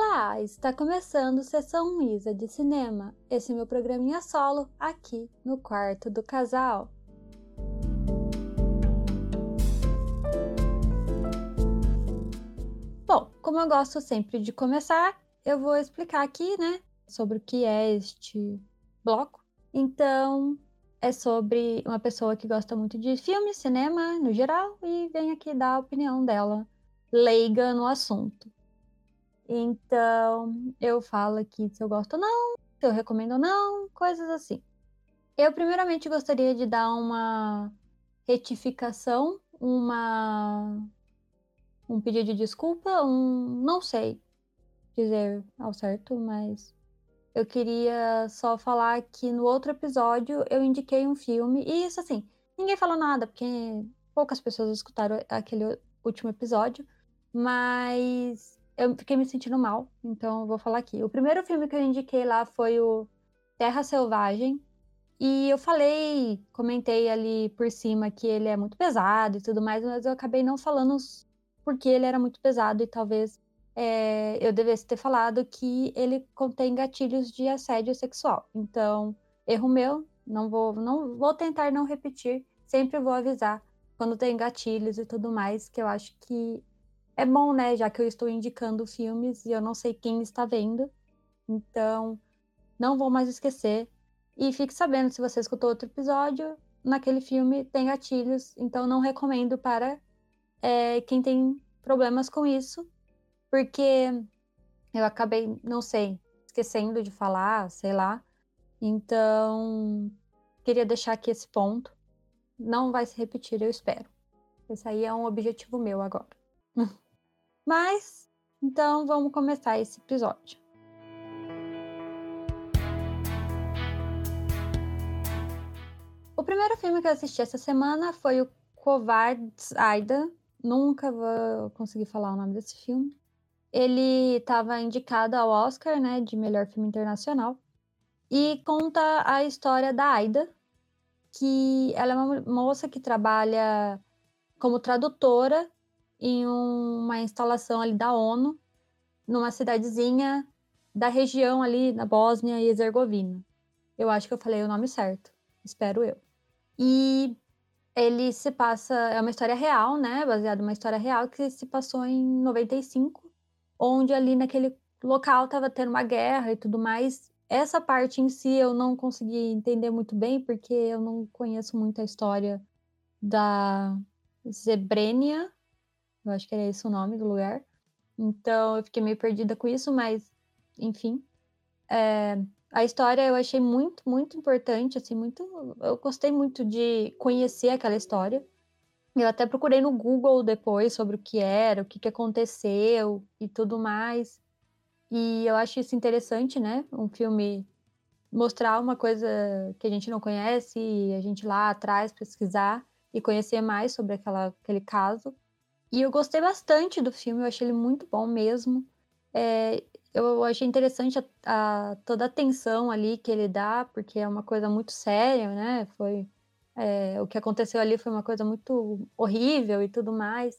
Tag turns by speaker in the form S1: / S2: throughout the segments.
S1: Olá, está começando Sessão Isa de Cinema, esse meu programinha solo aqui no quarto do casal. Bom, como eu gosto sempre de começar, eu vou explicar aqui, né, sobre o que é este bloco. Então, é sobre uma pessoa que gosta muito de filme, cinema no geral, e vem aqui dar a opinião dela, leiga no assunto. Então, eu falo aqui se eu gosto ou não, se eu recomendo ou não, coisas assim. Eu, primeiramente, gostaria de dar uma retificação, uma um pedido de desculpa, um não sei dizer ao certo, mas eu queria só falar que no outro episódio eu indiquei um filme, e isso assim, ninguém falou nada, porque poucas pessoas escutaram aquele último episódio, mas eu fiquei me sentindo mal, então vou falar aqui. O primeiro filme que eu indiquei lá foi o Terra Selvagem. E eu falei, comentei ali por cima que ele é muito pesado e tudo mais, mas eu acabei não falando porque ele era muito pesado e talvez é, eu devesse ter falado que ele contém gatilhos de assédio sexual. Então, erro meu, não vou, não vou tentar não repetir, sempre vou avisar quando tem gatilhos e tudo mais, que eu acho que é bom, né? Já que eu estou indicando filmes e eu não sei quem está vendo. Então, não vou mais esquecer. E fique sabendo, se você escutou outro episódio, naquele filme tem gatilhos, então não recomendo para é, quem tem problemas com isso, porque eu acabei, não sei, esquecendo de falar, sei lá. Então, queria deixar aqui esse ponto. Não vai se repetir, eu espero. Esse aí é um objetivo meu agora. Mas, então vamos começar esse episódio. O primeiro filme que eu assisti essa semana foi o Covards Aida. Nunca vou conseguir falar o nome desse filme. Ele estava indicado ao Oscar, né, de melhor filme internacional. E conta a história da Aida, que ela é uma moça que trabalha como tradutora em uma instalação ali da ONU, numa cidadezinha da região ali na Bósnia e Herzegovina. Eu acho que eu falei o nome certo, espero eu. E ele se passa, é uma história real, né, baseada numa história real que se passou em 95, onde ali naquele local estava tendo uma guerra e tudo mais. Essa parte em si eu não consegui entender muito bem, porque eu não conheço muito a história da Zebrenia, eu acho que era esse o nome do lugar. Então eu fiquei meio perdida com isso, mas enfim. É, a história eu achei muito, muito importante, assim, muito. Eu gostei muito de conhecer aquela história. Eu até procurei no Google depois sobre o que era, o que, que aconteceu e tudo mais. E eu acho isso interessante, né? Um filme mostrar uma coisa que a gente não conhece e a gente lá atrás pesquisar e conhecer mais sobre aquela, aquele caso. E eu gostei bastante do filme, eu achei ele muito bom mesmo. É, eu achei interessante a, a, toda a tensão ali que ele dá, porque é uma coisa muito séria, né? Foi é, o que aconteceu ali foi uma coisa muito horrível e tudo mais.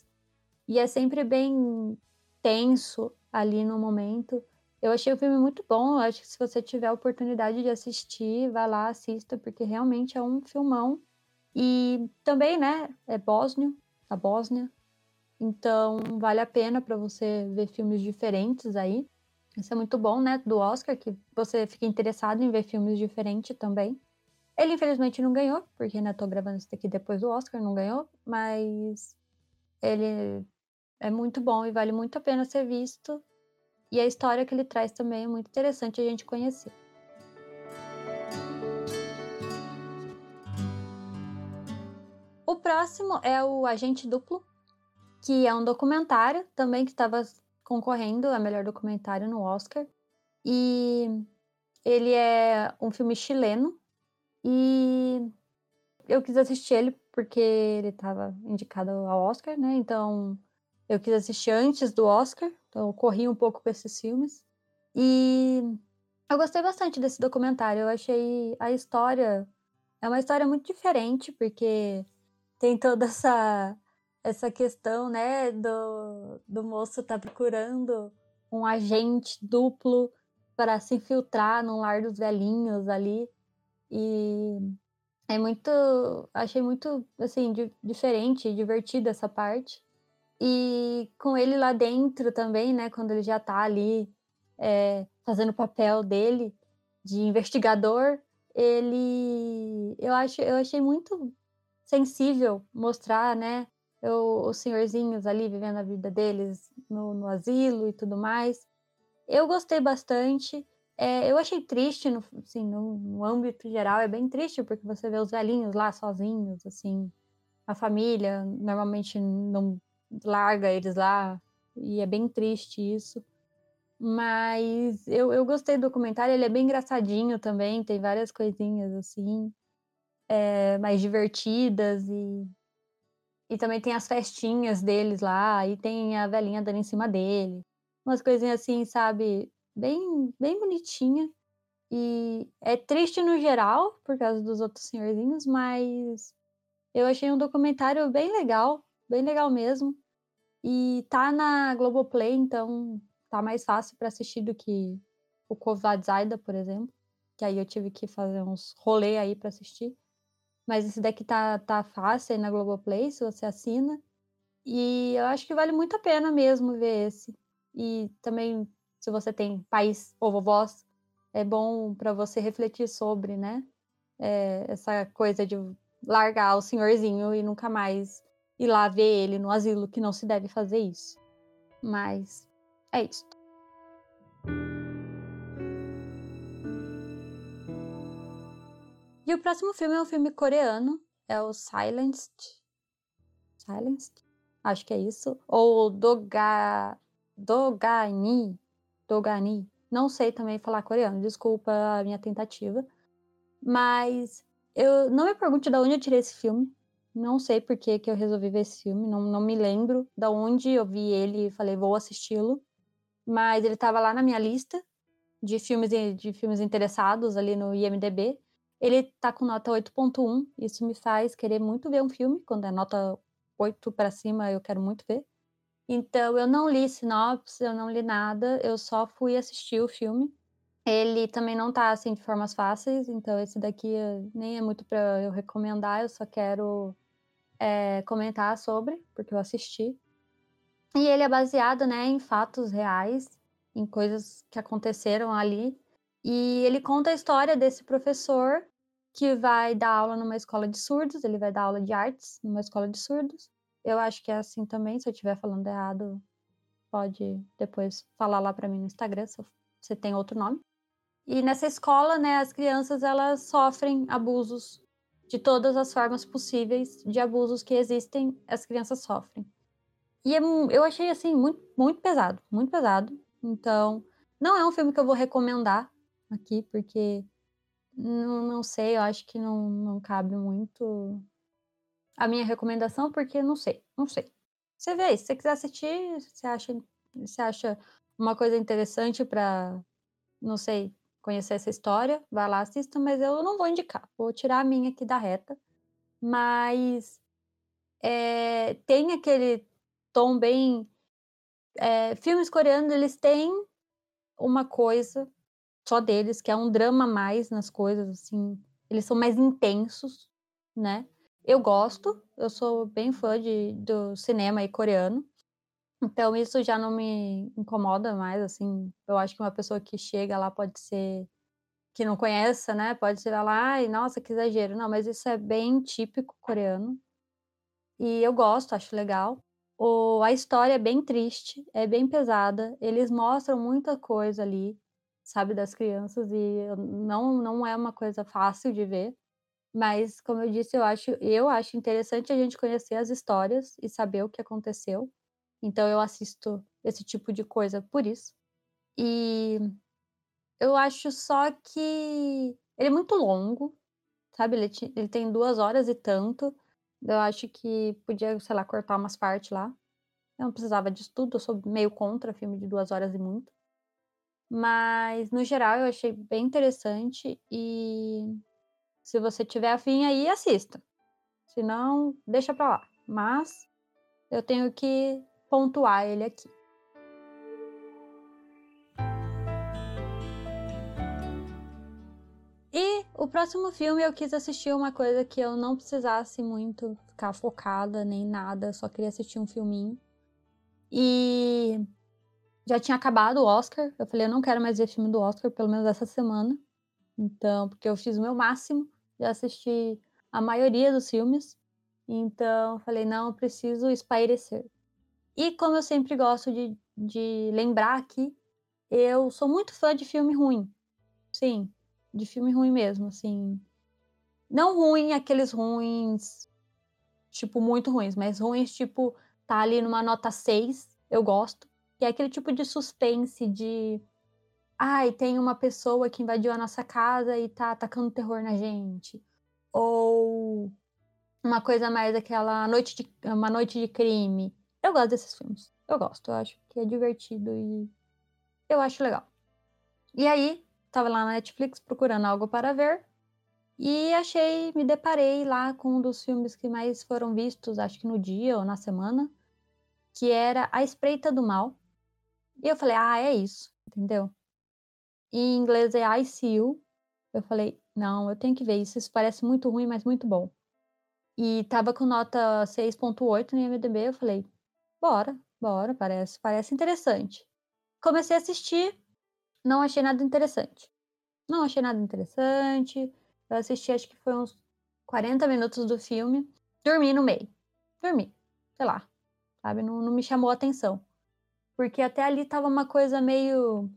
S1: E é sempre bem tenso ali no momento. Eu achei o filme muito bom. Eu acho que se você tiver a oportunidade de assistir, vá lá, assista, porque realmente é um filmão. E também, né, é bósnio, a Bósnia, então, vale a pena para você ver filmes diferentes aí. Isso é muito bom, né, do Oscar, que você fica interessado em ver filmes diferentes também. Ele, infelizmente, não ganhou, porque, né, tô gravando isso daqui depois do Oscar, não ganhou, mas ele é muito bom e vale muito a pena ser visto. E a história que ele traz também é muito interessante a gente conhecer. O próximo é o Agente Duplo, que é um documentário também que estava concorrendo a melhor documentário no Oscar. E ele é um filme chileno e eu quis assistir ele porque ele estava indicado ao Oscar, né? Então eu quis assistir antes do Oscar, então eu corri um pouco com esses filmes. E eu gostei bastante desse documentário. Eu achei a história é uma história muito diferente porque tem toda essa essa questão, né, do, do moço tá procurando um agente duplo para se infiltrar no lar dos velhinhos ali. E é muito. Achei muito, assim, di diferente, divertida essa parte. E com ele lá dentro também, né? Quando ele já tá ali é, fazendo o papel dele de investigador, ele. Eu, acho, eu achei muito sensível mostrar, né? Eu, os senhorzinhos ali vivendo a vida deles no, no asilo e tudo mais. Eu gostei bastante. É, eu achei triste, no, assim, no, no, âmbito geral, é bem triste, porque você vê os velhinhos lá sozinhos, assim, a família normalmente não larga eles lá, e é bem triste isso. Mas eu, eu gostei do documentário, ele é bem engraçadinho também, tem várias coisinhas assim, é, mais divertidas e e também tem as festinhas deles lá, e tem a velhinha dando em cima dele. Umas coisinhas assim, sabe? Bem, bem bonitinha. E é triste no geral, por causa dos outros senhorzinhos, mas eu achei um documentário bem legal, bem legal mesmo. E tá na Globoplay, então tá mais fácil para assistir do que o Kovad Zaida, por exemplo. Que aí eu tive que fazer uns rolê aí para assistir. Mas esse daqui tá, tá fácil aí na Globoplay, se você assina. E eu acho que vale muito a pena mesmo ver esse. E também, se você tem pais ou vovós, é bom para você refletir sobre, né? É, essa coisa de largar o senhorzinho e nunca mais ir lá ver ele no asilo, que não se deve fazer isso. Mas é isso. E o próximo filme é um filme coreano, é o Silenced. Silenced? Acho que é isso. Ou Doga... Dogani. Dogani. Não sei também falar coreano, desculpa a minha tentativa. Mas eu não me pergunte de onde eu tirei esse filme. Não sei por que, que eu resolvi ver esse filme. Não, não me lembro de onde eu vi ele e falei, vou assisti-lo. Mas ele estava lá na minha lista de filmes, de filmes interessados ali no IMDB. Ele tá com nota 8.1, isso me faz querer muito ver um filme, quando é nota 8 para cima eu quero muito ver. Então eu não li sinopse, eu não li nada, eu só fui assistir o filme. Ele também não tá assim de formas fáceis, então esse daqui eh, nem é muito para eu recomendar, eu só quero é, comentar sobre, porque eu assisti. E ele é baseado, né, em fatos reais, em coisas que aconteceram ali. E ele conta a história desse professor que vai dar aula numa escola de surdos, ele vai dar aula de artes numa escola de surdos. Eu acho que é assim também, se eu estiver falando errado, pode depois falar lá para mim no Instagram se você tem outro nome. E nessa escola, né, as crianças elas sofrem abusos de todas as formas possíveis de abusos que existem, as crianças sofrem. E é, eu achei assim muito muito pesado, muito pesado. Então, não é um filme que eu vou recomendar aqui, porque não, não sei, eu acho que não, não cabe muito a minha recomendação, porque não sei, não sei. Você vê, se você quiser assistir, você acha, você acha uma coisa interessante para, não sei, conhecer essa história, vai lá, assista, mas eu não vou indicar, vou tirar a minha aqui da reta. Mas é, tem aquele tom bem. É, filmes coreanos, eles têm uma coisa só deles, que é um drama mais nas coisas, assim. Eles são mais intensos, né? Eu gosto, eu sou bem fã de, do cinema aí coreano. Então isso já não me incomoda mais, assim. Eu acho que uma pessoa que chega lá pode ser que não conheça, né? Pode ser lá, ai, nossa, que exagero. Não, mas isso é bem típico coreano. E eu gosto, acho legal. O, a história é bem triste, é bem pesada. Eles mostram muita coisa ali sabe, das crianças e não não é uma coisa fácil de ver. Mas como eu disse, eu acho eu acho interessante a gente conhecer as histórias e saber o que aconteceu. Então eu assisto esse tipo de coisa por isso. E eu acho só que ele é muito longo, sabe? Ele, ele tem duas horas e tanto. Eu acho que podia, sei lá, cortar umas partes lá. Eu não precisava disso tudo, eu sou meio contra filme de duas horas e muito. Mas, no geral, eu achei bem interessante e se você tiver afim aí, assista. Se não, deixa pra lá. Mas eu tenho que pontuar ele aqui. E o próximo filme eu quis assistir uma coisa que eu não precisasse muito ficar focada nem nada, só queria assistir um filminho. E já tinha acabado o Oscar. Eu falei, eu não quero mais ver filme do Oscar, pelo menos essa semana. Então, porque eu fiz o meu máximo, já assisti a maioria dos filmes. Então, falei, não, eu preciso espairecer. E como eu sempre gosto de, de lembrar aqui, eu sou muito fã de filme ruim. Sim, de filme ruim mesmo, assim. Não ruim aqueles ruins, tipo, muito ruins, mas ruins, tipo, tá ali numa nota 6, eu gosto. Que é aquele tipo de suspense de. Ai, tem uma pessoa que invadiu a nossa casa e tá atacando terror na gente. Ou uma coisa mais aquela noite de, uma noite de crime. Eu gosto desses filmes. Eu gosto, eu acho que é divertido e eu acho legal. E aí, tava lá na Netflix procurando algo para ver e achei, me deparei lá com um dos filmes que mais foram vistos, acho que no dia ou na semana, que era A Espreita do Mal. E eu falei, ah, é isso, entendeu? Em inglês é I See You. Eu falei, não, eu tenho que ver isso, isso parece muito ruim, mas muito bom. E tava com nota 6.8 no IMDb, eu falei, bora, bora, parece, parece interessante. Comecei a assistir, não achei nada interessante. Não achei nada interessante. Eu assisti, acho que foi uns 40 minutos do filme. Dormi no meio. Dormi. Sei lá. Sabe? Não, não me chamou a atenção. Porque até ali tava uma coisa meio.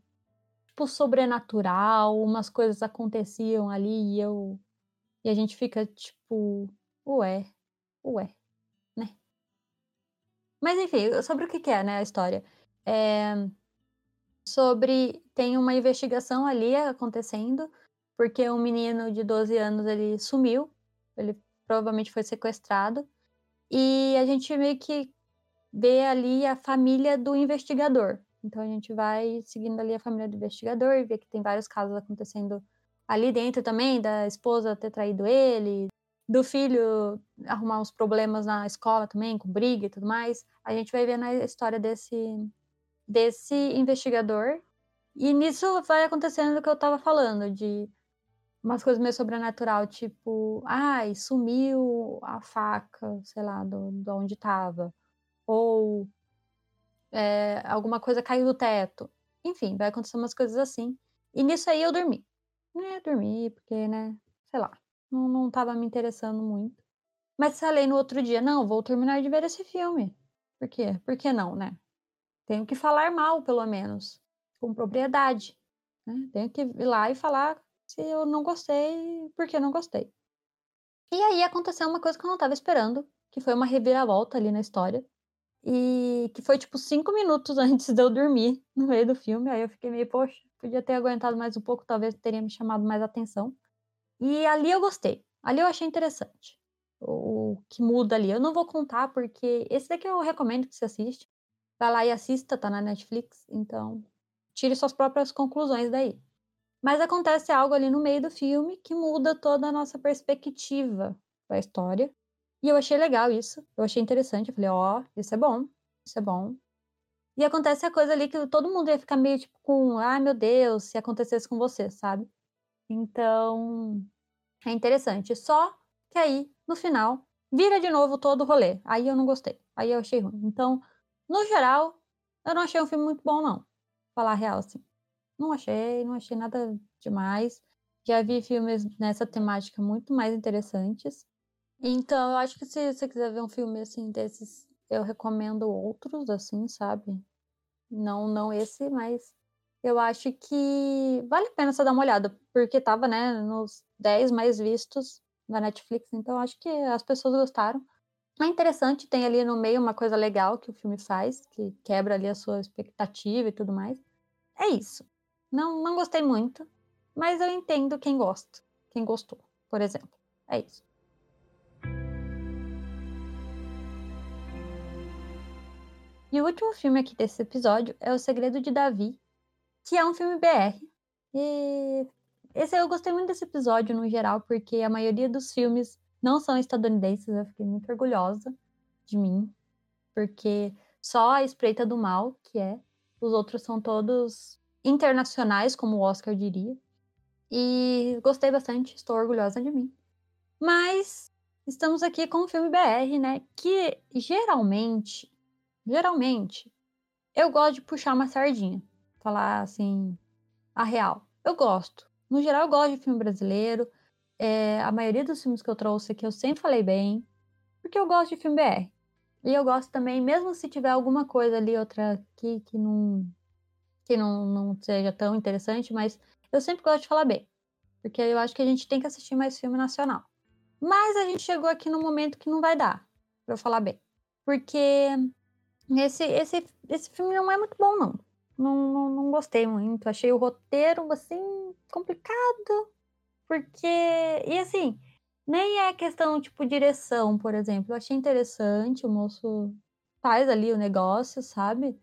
S1: Tipo, sobrenatural. Umas coisas aconteciam ali e eu. E a gente fica tipo. Ué. Ué. Né? Mas enfim, sobre o que, que é, né, a história. É sobre tem uma investigação ali acontecendo, porque um menino de 12 anos ele sumiu, ele provavelmente foi sequestrado, e a gente meio que vê ali a família do investigador. Então a gente vai seguindo ali a família do investigador e vê que tem vários casos acontecendo ali dentro também, da esposa ter traído ele, do filho arrumar uns problemas na escola também, com briga e tudo mais. A gente vai vendo a história desse desse investigador. E nisso vai acontecendo o que eu tava falando, de umas coisas meio sobrenatural, tipo, ai, sumiu a faca, sei lá, de onde tava. Ou é, alguma coisa caiu do teto. Enfim, vai acontecer umas coisas assim. E nisso aí eu dormi. É, dormi, porque, né, sei lá, não, não tava me interessando muito. Mas falei no outro dia, não, vou terminar de ver esse filme. Por quê? Por que não, né? Tenho que falar mal, pelo menos, com propriedade. Né? Tenho que ir lá e falar se eu não gostei, porque não gostei. E aí aconteceu uma coisa que eu não estava esperando, que foi uma reviravolta ali na história. E que foi tipo cinco minutos antes de eu dormir no meio do filme. Aí eu fiquei meio, poxa, podia ter aguentado mais um pouco, talvez teria me chamado mais atenção. E ali eu gostei. Ali eu achei interessante. O que muda ali. Eu não vou contar, porque esse daqui eu recomendo que você assiste. Vai lá e assista, tá na Netflix, então tire suas próprias conclusões daí. Mas acontece algo ali no meio do filme que muda toda a nossa perspectiva da história. E eu achei legal isso, eu achei interessante. Eu falei, ó, oh, isso é bom, isso é bom. E acontece a coisa ali que todo mundo ia ficar meio tipo com, ah, meu Deus, se acontecesse com você, sabe? Então, é interessante. Só que aí, no final, vira de novo todo o rolê. Aí eu não gostei. Aí eu achei ruim. Então, no geral, eu não achei um filme muito bom, não. Falar a real, assim. Não achei, não achei nada demais. Já vi filmes nessa temática muito mais interessantes. Então, eu acho que se você quiser ver um filme assim desses, eu recomendo outros, assim, sabe? Não, não esse, mas eu acho que vale a pena você dar uma olhada, porque tava, né, nos 10 mais vistos da Netflix, então acho que as pessoas gostaram. É interessante, tem ali no meio uma coisa legal que o filme faz, que quebra ali a sua expectativa e tudo mais. É isso. Não, não gostei muito, mas eu entendo quem gosta, quem gostou, por exemplo. É isso. E o último filme aqui desse episódio é O Segredo de Davi, que é um filme BR. E esse eu gostei muito desse episódio no geral, porque a maioria dos filmes não são estadunidenses, eu fiquei muito orgulhosa de mim, porque só a Espreita do Mal, que é, os outros são todos internacionais, como o Oscar diria. E gostei bastante, estou orgulhosa de mim. Mas estamos aqui com o filme BR, né? Que geralmente, geralmente, eu gosto de puxar uma sardinha. Falar assim, a real. Eu gosto. No geral, eu gosto de filme brasileiro. É, a maioria dos filmes que eu trouxe aqui eu sempre falei bem, porque eu gosto de filme BR. E eu gosto também, mesmo se tiver alguma coisa ali, outra aqui que não, que não, não seja tão interessante, mas eu sempre gosto de falar bem. Porque eu acho que a gente tem que assistir mais filme nacional. Mas a gente chegou aqui no momento que não vai dar para eu falar bem. Porque esse, esse, esse filme não é muito bom, não. Não, não, não gostei muito. Achei o roteiro, assim, complicado. Porque. E assim, nem é questão, tipo, direção, por exemplo. Eu achei interessante, o moço faz ali o negócio, sabe?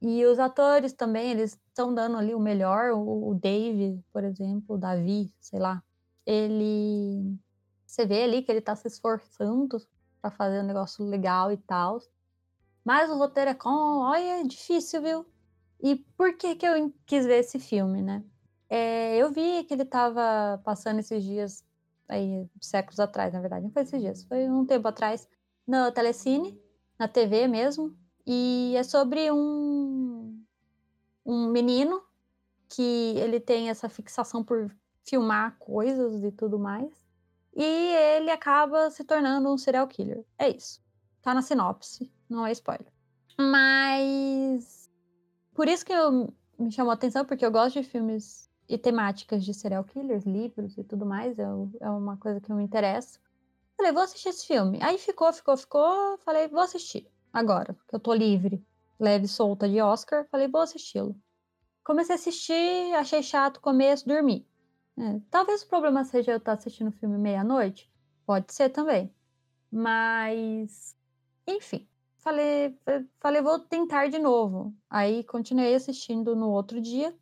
S1: E os atores também, eles estão dando ali o melhor. O, o Dave, por exemplo, o Davi, sei lá. Ele. Você vê ali que ele tá se esforçando para fazer um negócio legal e tal. Mas o roteiro é com. Olha, é difícil, viu? E por que, que eu quis ver esse filme, né? É, eu vi que ele estava passando esses dias, aí, séculos atrás, na verdade, não foi esses dias, foi um tempo atrás, no Telecine, na TV mesmo, e é sobre um, um menino que ele tem essa fixação por filmar coisas e tudo mais, e ele acaba se tornando um serial killer. É isso. Tá na sinopse, não é spoiler. Mas por isso que eu me chamou a atenção, porque eu gosto de filmes e temáticas de serial killers, livros e tudo mais, é, é uma coisa que eu me interesso. Falei, vou assistir esse filme. Aí ficou, ficou, ficou. Falei, vou assistir agora, que eu tô livre, leve, solta de Oscar. Falei, vou assisti-lo. Comecei a assistir, achei chato, começo, dormi. É, talvez o problema seja eu estar assistindo o filme meia-noite. Pode ser também. Mas, enfim, falei, falei, vou tentar de novo. Aí continuei assistindo no outro dia.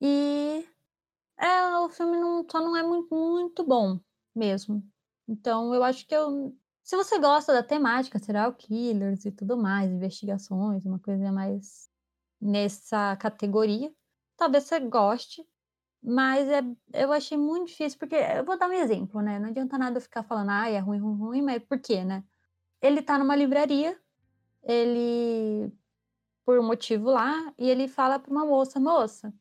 S1: E é, o filme não, só não é muito, muito bom mesmo. Então eu acho que eu. Se você gosta da temática, serial killers e tudo mais, investigações, uma coisa mais nessa categoria, talvez você goste. Mas é, eu achei muito difícil, porque eu vou dar um exemplo, né? Não adianta nada eu ficar falando, ah, é ruim, ruim, ruim, mas por quê, né? Ele tá numa livraria, ele, por um motivo lá, e ele fala para uma moça, moça,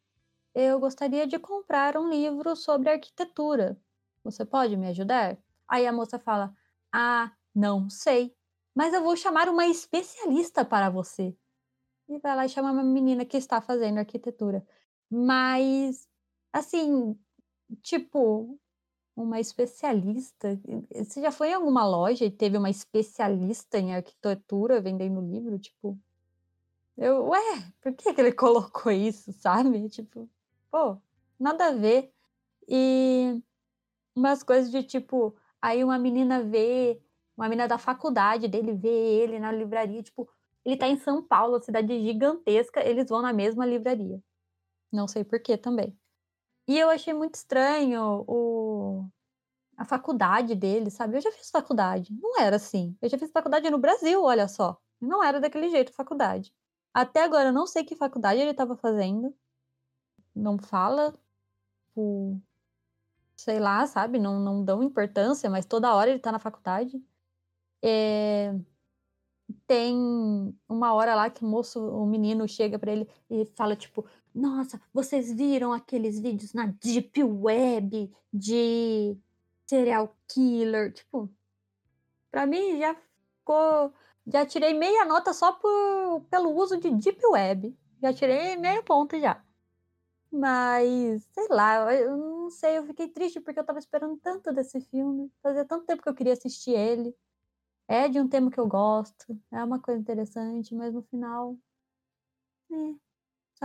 S1: eu gostaria de comprar um livro sobre arquitetura. Você pode me ajudar? Aí a moça fala: Ah, não sei, mas eu vou chamar uma especialista para você. E vai lá e chama uma menina que está fazendo arquitetura. Mas, assim, tipo, uma especialista. Você já foi em alguma loja e teve uma especialista em arquitetura vendendo livro? Tipo, eu, ué, por que, que ele colocou isso, sabe? Tipo, pô, nada a ver. E umas coisas de tipo, aí uma menina vê, uma menina da faculdade dele vê ele na livraria, tipo, ele tá em São Paulo, cidade gigantesca, eles vão na mesma livraria. Não sei por que também. E eu achei muito estranho o... a faculdade dele, sabe? Eu já fiz faculdade. Não era assim. Eu já fiz faculdade no Brasil, olha só. Não era daquele jeito faculdade. Até agora eu não sei que faculdade ele estava fazendo não fala, por, sei lá, sabe? Não, não dão importância, mas toda hora ele tá na faculdade. É, tem uma hora lá que o moço, o menino chega para ele e fala tipo, nossa, vocês viram aqueles vídeos na deep web de serial killer, tipo, para mim já ficou, já tirei meia nota só por, pelo uso de deep web, já tirei meia ponta já. Mas, sei lá, eu não sei, eu fiquei triste porque eu tava esperando tanto desse filme. Fazia tanto tempo que eu queria assistir ele. É de um tema que eu gosto, é uma coisa interessante, mas no final. É,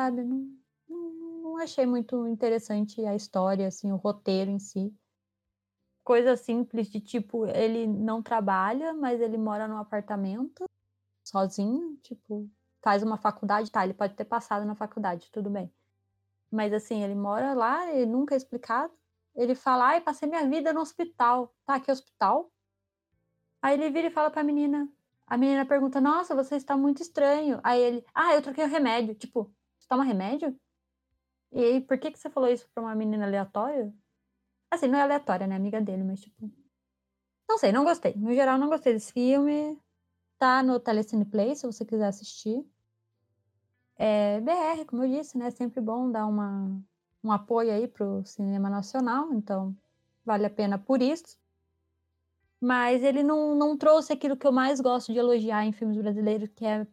S1: sabe, não, não, não achei muito interessante a história, assim, o roteiro em si. Coisa simples de tipo, ele não trabalha, mas ele mora num apartamento sozinho, tipo, faz uma faculdade, tá, ele pode ter passado na faculdade, tudo bem mas assim, ele mora lá, ele nunca é explicado. Ele fala, ai, passei minha vida no hospital. Tá, que hospital? Aí ele vira e fala pra menina. A menina pergunta, nossa, você está muito estranho. Aí ele, ah, eu troquei o remédio. Tipo, toma remédio? E por que, que você falou isso pra uma menina aleatória? Assim, não é aleatória, né? Amiga dele, mas tipo. Não sei, não gostei. No geral, não gostei desse filme. Tá no Telecine Play, se você quiser assistir. É BR, como eu disse, né? É sempre bom dar uma, um apoio aí pro cinema nacional, então vale a pena por isso. Mas ele não, não trouxe aquilo que eu mais gosto de elogiar em filmes brasileiros, que é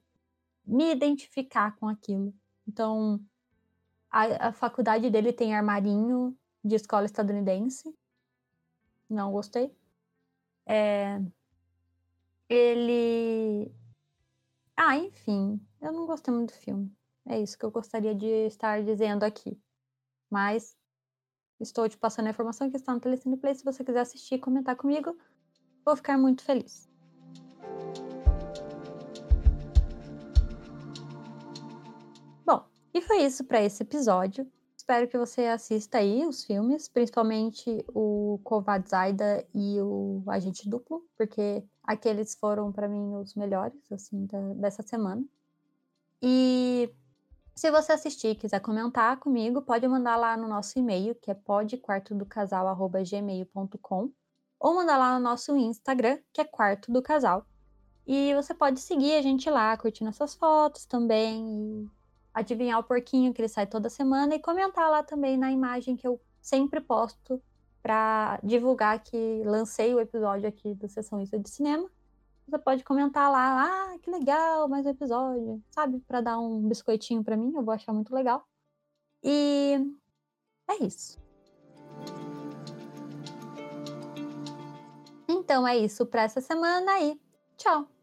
S1: me identificar com aquilo. Então, a, a faculdade dele tem armarinho de escola estadunidense. Não gostei. É, ele. Ah, enfim, eu não gostei muito do filme. É isso que eu gostaria de estar dizendo aqui. Mas estou te passando a informação que está no Telecine Play. Se você quiser assistir e comentar comigo, vou ficar muito feliz. E foi isso para esse episódio. Espero que você assista aí os filmes, principalmente o Kovad Zaida e o Agente Duplo, porque aqueles foram para mim os melhores assim da, dessa semana. E se você assistir e quiser comentar comigo, pode mandar lá no nosso e-mail, que é podquartodocasal@gmail.com, ou mandar lá no nosso Instagram, que é Quarto do Casal. E você pode seguir a gente lá, curtindo essas fotos também, adivinhar o porquinho que ele sai toda semana e comentar lá também na imagem que eu sempre posto para divulgar que lancei o episódio aqui do Sessão Isso de Cinema. Você pode comentar lá, ah, que legal, mais um episódio, sabe? Para dar um biscoitinho para mim, eu vou achar muito legal. E é isso. Então é isso para essa semana e tchau!